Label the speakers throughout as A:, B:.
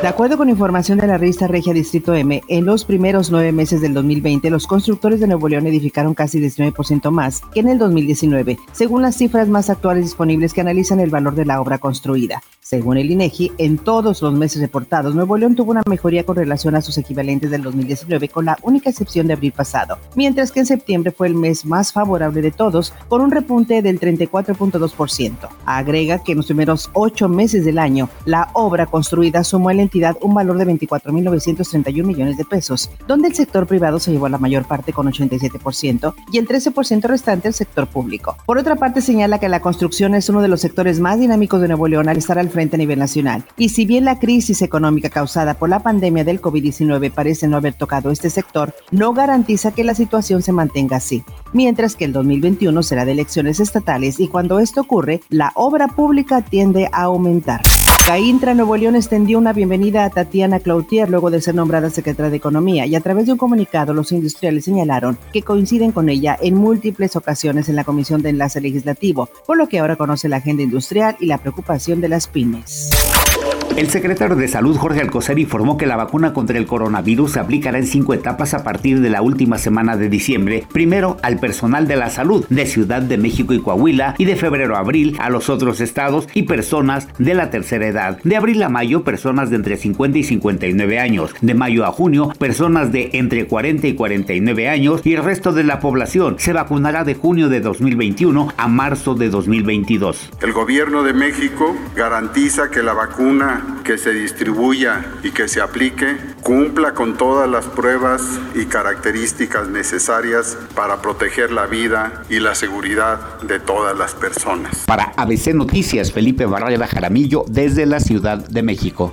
A: De acuerdo con información de la revista Regia Distrito M, en los primeros nueve meses del 2020, los constructores de Nuevo León edificaron casi 19% más que en el 2019, según las cifras más actuales disponibles que analizan el valor de la obra construida. Según el INEGI, en todos los meses reportados, Nuevo León tuvo una mejoría con relación a sus equivalentes del 2019, con la única excepción de abril pasado, mientras que en septiembre fue el mes más favorable de todos, con un repunte del 34.2%. Agrega que en los primeros ocho meses del año, la obra construida sumó la un valor de 24.931 millones de pesos, donde el sector privado se llevó la mayor parte con 87% y el 13% restante el sector público. Por otra parte, señala que la construcción es uno de los sectores más dinámicos de Nuevo León al estar al a nivel nacional. Y si bien la crisis económica causada por la pandemia del COVID-19 parece no haber tocado este sector, no garantiza que la situación se mantenga así. Mientras que el 2021 será de elecciones estatales y cuando esto ocurre, la obra pública tiende a aumentar. Caintra Nuevo León extendió una bienvenida a Tatiana Cloutier luego de ser nombrada secretaria de Economía y a través de un comunicado los industriales señalaron que coinciden con ella en múltiples ocasiones en la Comisión de Enlace Legislativo, por lo que ahora conoce la agenda industrial y la preocupación de las pymes.
B: El secretario de Salud, Jorge Alcocer, informó que la vacuna contra el coronavirus se aplicará en cinco etapas a partir de la última semana de diciembre. Primero al personal de la salud de Ciudad de México y Coahuila y de febrero a abril a los otros estados y personas de la tercera edad. De abril a mayo, personas de entre 50 y 59 años. De mayo a junio, personas de entre 40 y 49 años y el resto de la población se vacunará de junio de 2021 a marzo de 2022.
C: El gobierno de México garantiza que la vacuna que se distribuya y que se aplique cumpla con todas las pruebas y características necesarias para proteger la vida y la seguridad de todas las personas.
B: Para ABC Noticias, Felipe Barrera Jaramillo desde la Ciudad de México.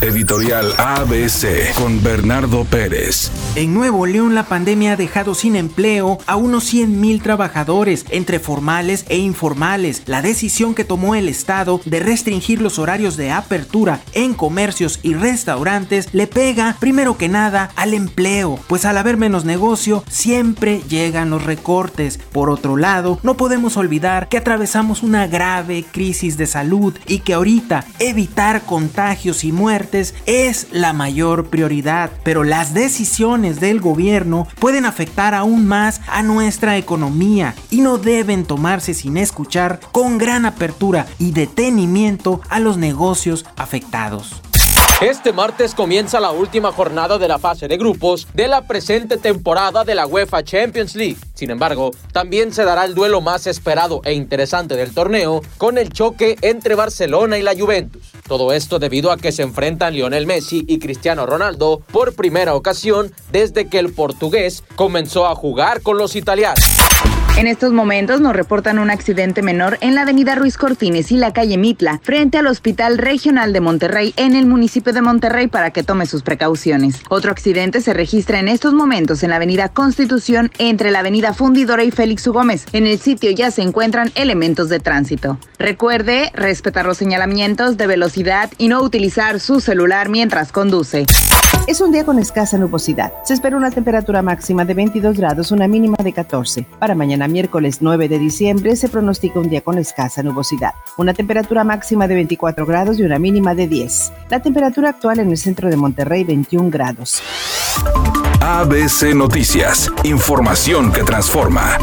D: Editorial ABC con Bernardo Pérez.
E: En Nuevo León la pandemia ha dejado sin empleo a unos 100 mil trabajadores, entre formales e informales. La decisión que tomó el Estado de restringir los horarios de apertura en comercios y restaurantes le pega primero que nada al empleo, pues al haber menos negocio siempre llegan los recortes. Por otro lado, no podemos olvidar que atravesamos una grave crisis de salud y que ahorita evitar contagios y muertes es la mayor prioridad, pero las decisiones del gobierno pueden afectar aún más a nuestra economía y no deben tomarse sin escuchar con gran apertura y detenimiento a los negocios afectados.
F: Este martes comienza la última jornada de la fase de grupos de la presente temporada de la UEFA Champions League. Sin embargo, también se dará el duelo más esperado e interesante del torneo con el choque entre Barcelona y la Juventus. Todo esto debido a que se enfrentan Lionel Messi y Cristiano Ronaldo por primera ocasión desde que el portugués comenzó a jugar con los italianos.
G: En estos momentos nos reportan un accidente menor en la avenida Ruiz Cortines y la calle Mitla, frente al Hospital Regional de Monterrey en el municipio de Monterrey para que tome sus precauciones. Otro accidente se registra en estos momentos en la avenida Constitución entre la avenida Fundidora y Félix U. Gómez. En el sitio ya se encuentran elementos de tránsito. Recuerde respetar los señalamientos de velocidad y no utilizar su celular mientras conduce.
A: Es un día con escasa nubosidad. Se espera una temperatura máxima de 22 grados, una mínima de 14. Para mañana miércoles 9 de diciembre se pronostica un día con escasa nubosidad. Una temperatura máxima de 24 grados y una mínima de 10. La temperatura actual en el centro de Monterrey 21 grados.
D: ABC Noticias. Información que transforma.